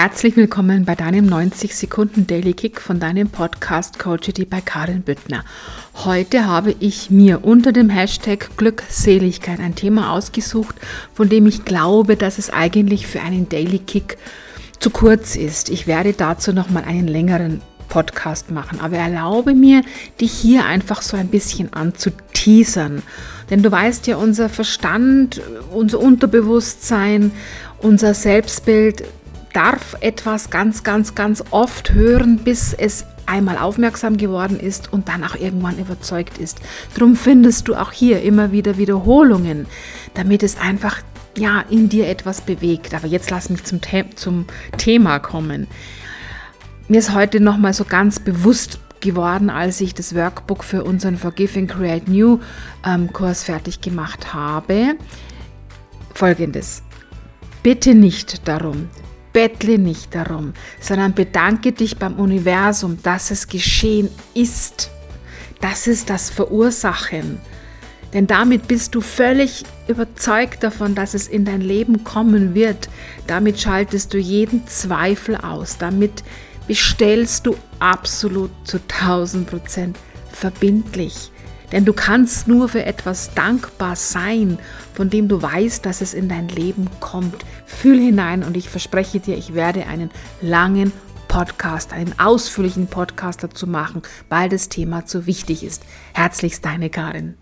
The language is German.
Herzlich willkommen bei deinem 90 Sekunden Daily Kick von deinem Podcast Coachity bei Karin Büttner. Heute habe ich mir unter dem Hashtag Glückseligkeit ein Thema ausgesucht, von dem ich glaube, dass es eigentlich für einen Daily Kick zu kurz ist. Ich werde dazu noch mal einen längeren Podcast machen, aber erlaube mir, dich hier einfach so ein bisschen anzuteasern. Denn du weißt ja, unser Verstand, unser Unterbewusstsein, unser Selbstbild darf etwas ganz, ganz, ganz oft hören, bis es einmal aufmerksam geworden ist und dann auch irgendwann überzeugt ist. Darum findest du auch hier immer wieder Wiederholungen, damit es einfach ja in dir etwas bewegt. Aber jetzt lass mich zum, The zum Thema kommen. Mir ist heute noch mal so ganz bewusst geworden, als ich das Workbook für unseren Forgive and Create New ähm, Kurs fertig gemacht habe. Folgendes. Bitte nicht darum, bettle nicht darum, sondern bedanke dich beim Universum, dass es geschehen ist. Das ist das Verursachen. Denn damit bist du völlig überzeugt davon, dass es in dein Leben kommen wird. Damit schaltest du jeden Zweifel aus. Damit bestellst du absolut zu 1000 Prozent verbindlich. Denn du kannst nur für etwas dankbar sein, von dem du weißt, dass es in dein Leben kommt. Fühl hinein und ich verspreche dir, ich werde einen langen Podcast, einen ausführlichen Podcast dazu machen, weil das Thema zu wichtig ist. Herzlichst deine Karin.